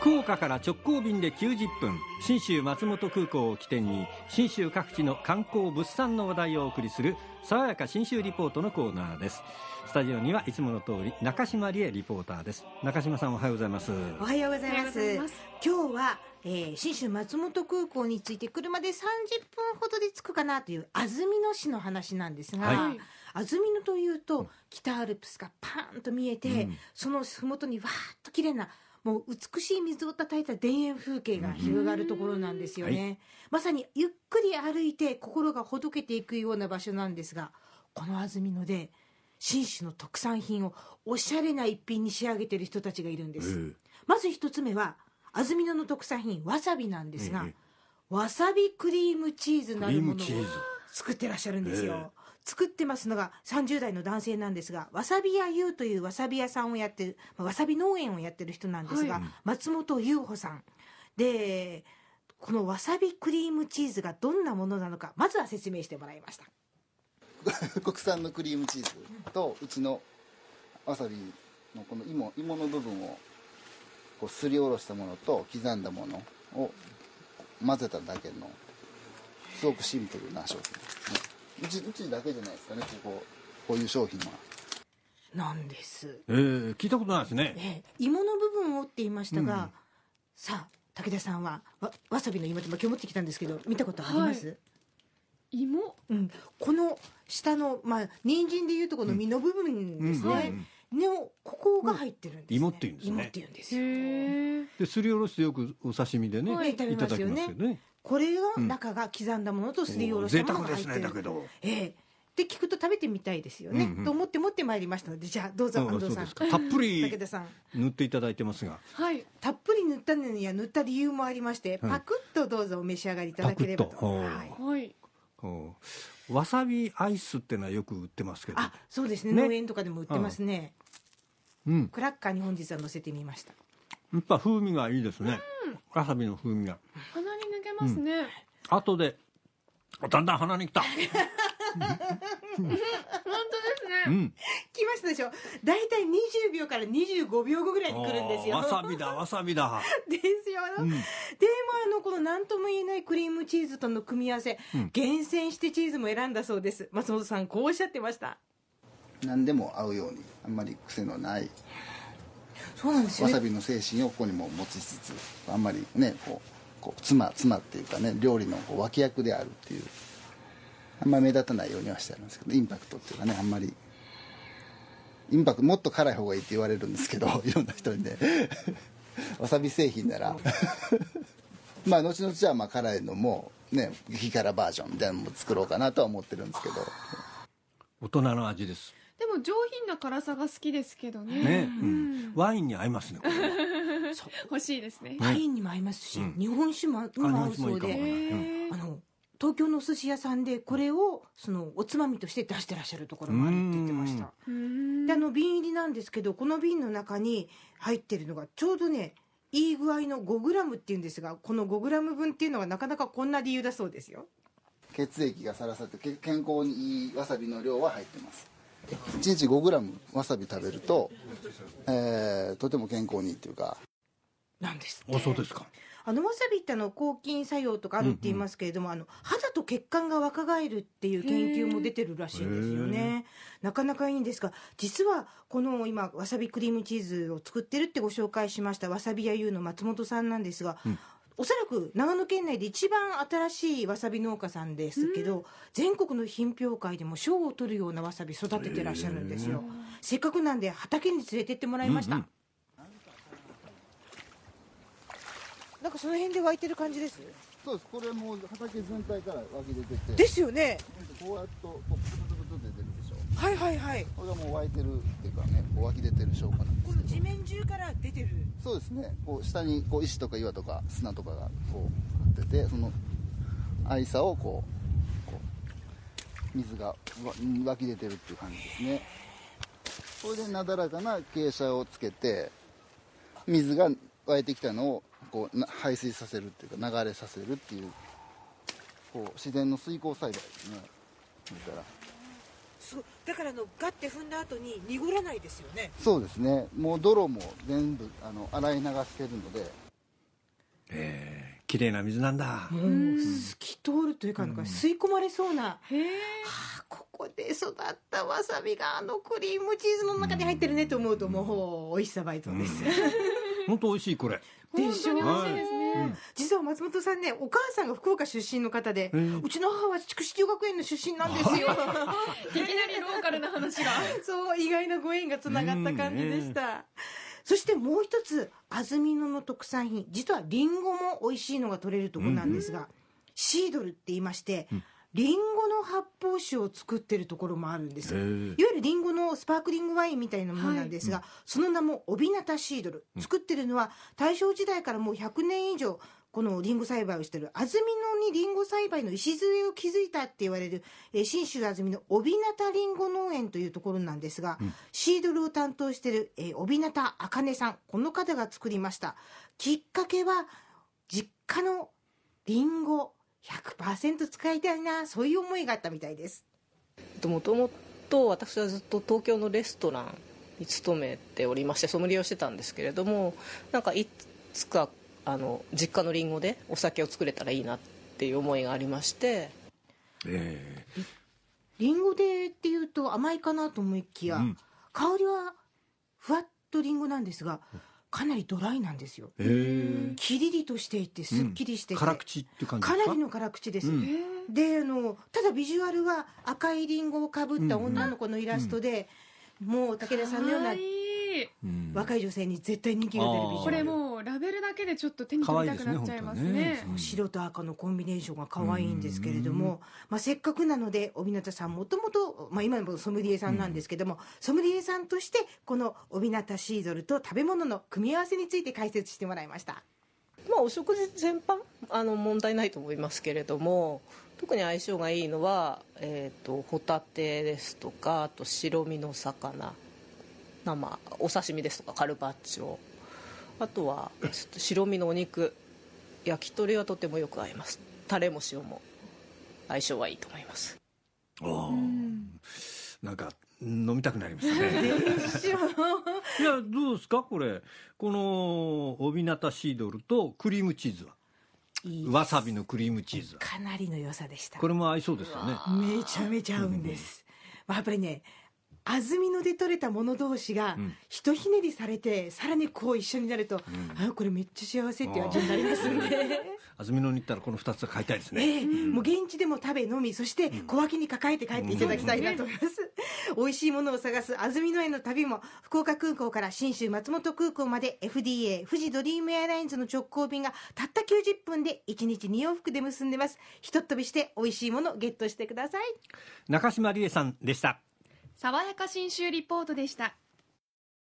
福岡から直行便で90分信州松本空港を起点に信州各地の観光物産の話題をお送りする爽やか信州リポートのコーナーです。スタジオにはいつもの通り中島理恵リポーターです。中島さんおはようございます。おはようございます。今日は、えー、信州松本空港について車で30分ほどで着くかなという安曇野市の話なんですが、はい。安曇野というと北アルプスがパーンと見えて、うん、その麓にわーっと綺麗なもう美しい水をたたいた田園風景が広がるところなんですよね、はい、まさにゆっくり歩いて心がほどけていくような場所なんですがこの安曇野で信州の特産品をおしゃれな一品に仕上げてる人たちがいるんです、えー、まず一つ目は安曇野の特産品わさびなんですが、えー、わさびクリームチーズなるものを作ってらっしゃるんですよ、えー作ってますのが30代の男性なんですがわさび屋優というわさび屋さんをやってるわさび農園をやってる人なんですが、はい、松本優穂さん。でこのわさびクリームチーズがどんなものなのかまずは説明してもらいました。国産のクリームチーズとうちのわさびのこの芋芋の部分をこうすりおろしたものと刻んだものを混ぜただけのすごくシンプルな商品ですねうちうちだけじゃないですかねここ。こういう商品は。なんです。えー、聞いたことないですね、えー、芋の部分をって言いましたが、うん、さあ武田さんはわわさびの芋って今日持ってきたんですけど見たことあります、はい、芋、うん、この下のまあ人参でいうとこの実の部分ですね、うんうん、ここが入ってるんです、ね、芋って言うんですね。芋って言うんですよ。ですりおろしてよくお刺身でね、はい、いただきますよねこれの中が刻んだものとすりおろしたものが入ってる、うん、ええ。で聞くと食べてみたいですよね、うんうん、と思って持ってまいりましたのでじゃあどうぞ安藤さん。たっぷり武田さん。塗っていただいてますが、はい、たっぷり塗ったのには塗った理由もありまして、パクッとどうぞお召し上がりいただければと。はい、わさびアイスっていうのはよく売ってますけど。あそうですね、ね、農園とかでも売ってますね、うん、クラッカーに本日は載せてみました。やっぱ風味がいいですね、わさびの風味がますね、後でだんだん鼻にきた。本当ですね、うん、来ましたでしょ。大体20秒から25秒後ぐらいに来るんですよ。わさびだわさびだ。ですよ、うん、でもあのこの何とも言えないクリームチーズとの組み合わせ、うん、厳選してチーズも選んだそうです。松本さんこうおっしゃってました。何でも合うようにあんまり癖のないそうなんですよ、ね、わさびの精神をここにも持ちつつあんまりねこうこう妻妻っていうかね料理のこう脇役であるっていう。あんまり目立たないようにはしてあるんですけどインパクトっていうかねあんまり。インパクトもっと辛い方がいいって言われるんですけど いろんな人にね。わさび製品なら。まあ後々はまあ辛いのもね激辛バージョンみたいなのも作ろうかなとは思ってるんですけど。大人の味です。でも上品な辛さが好きですけどね。ね、うん、ワインに合いますね 欲しいですね。ワインにも合いますし、うん、日本酒も合うそうであの東京のお寿司屋さんでこれをそのおつまみとして出してらっしゃるところもあるって言ってました。であの瓶入りなんですけどこの瓶の中に入ってるのがちょうどねいい具合の 5g っていうんですがこの 5g 分っていうのはなかなかこんな理由だそうですよ。血液がさらされて健康にいいわさびの量は入ってます1日 5g わさび食べると、えー、とても健康にいいっていうか。なんですあそうですか。あのわさびってあの抗菌作用とかあるって言いますけれども、うんうん、あの肌と血管が若返るっていう研究も出てるらしいんですよね。なかなかいいんですが実はこの今わさびクリームチーズを作ってるってご紹介しましたわさび屋優の松本さんなんですが、うんおそらく長野県内で一番新しいわさび農家さんですけど、全国の品評会でも賞を取るようなわさび育ててらっしゃるんですよ。せっかくなんで畑に連れてってもらいました、うんうん、なんかその辺で湧いてる感じです？そうです。これもう畑全体から湧き出てて。ですよね。こうやっとはいはいはい。これがもう湧いてるっていうかねこう湧き出てる証拠なんですこの地面中から出てる。そうですね。こう下にこう石とか岩とか砂とかがこう張っててその愛さをこうこう水が湧き出てるっていう感じですね。これでなだらかな傾斜をつけて水が湧いてきたのをこう排水させるっていうか流れさせるっていうこう自然の水耕栽培ですね。だからそうだからのガッて踏んだ後に濁らないですよね。そうですね。もう泥も全部あの洗い流してるので。ええ綺麗な水なんだ。もう透き通るというかなんか吸い込まれそうな、へえはあここで育ったわさびがあのクリームチーズの中に入ってるねと思うともう美味しさ倍増です、本当美味しいこれ。でしょ本当に美味しいですね、実は松本さんねお母さんが福岡出身の方で、うん。うちの母は筑紫女学園の出身なんですよ。いきなりローカルな話が。そう意外なご縁がつながった感じでした、そしてもう一つ安曇野の特産品。実はリンゴも美味しいのが取れるところなんですが、シードルって言いまして、リンゴの発泡酒を作ってるところもあるんですいわゆるリンゴのスパークリングワインみたいなものなんですが、その名もオビナタシードル。作ってるのは大正時代からもう100年以上このリンゴ栽培をしてる安曇野にリンゴ栽培の礎を築いたって言われるえー信州安曇野オビナタリンゴ農園というところなんですが、シードルを担当してる、えー、オビナタあかねさんこの方が作りました。きっかけは実家のリンゴ100%使いたいなそういう思いがあったみたいです。もともと私はずっと東京のレストランに勤めておりましてソムリエをしてたんですけれどもなんかいつかあの実家のりんごでお酒を作れたらいいなっていう思いがありまして。ええ。リンゴでっていうと甘いかなと思いきや、うん。香りはふわっとリンゴなんですがかなりドライなんですよ。ええキリリとしていてすっきりしてて、辛口っていう感じですか？かなりの辛口です、うん。であのただビジュアルは赤いリンゴをかぶった女の子のイラストで、もう武田さんのような若い女性に絶対人気が出るビジュアル。これもうラベルだけでちょっと手に取りたくなっちゃいますね。ね本当に白と赤のコンビネーションが可愛いんですけれども、まあ、せっかくなので帯名さんもともと、まあ、今もソムリエさんなんですけども、ソムリエさんとしてこの帯名シードルと食べ物の組み合わせについて解説してもらいました。まあお食事全般あの問題ないと思いますけれども特に相性がいいのは、えー、とホタテですとかあと白身の魚生お刺身ですとかカルパッチョあとは白身のお肉。焼き鳥はとてもよく合います。タレも塩も。相性はいいと思います。ああ。なんか飲みたくなりましたね。いやどうですか？これ。このオビナタシードルとクリームチーズは。いいわさびのクリームチーズは。かなりの良さでした。これも合いそうですよね。めちゃめちゃ合うんです、まあ、やっぱりね安曇野で採れたもの同士がうん。ひとひねりされてさらにこう一緒になると、あこれめっちゃ幸せっていう味になりますん。で。安曇野に行ったらこの2つは買いたいですね。ええ。もう現地でも食べ飲みそして小脇に抱えて帰っていただきたいなと思います、美味しいものを探す安曇野への旅も福岡空港から信州松本空港まで FDA 富士ドリームエアラインズの直行便がたった90分で1日2往復で結んでます。ひとっ飛びして美味しいものゲットしてください。中島理恵さんでした爽やか新州リポートでした。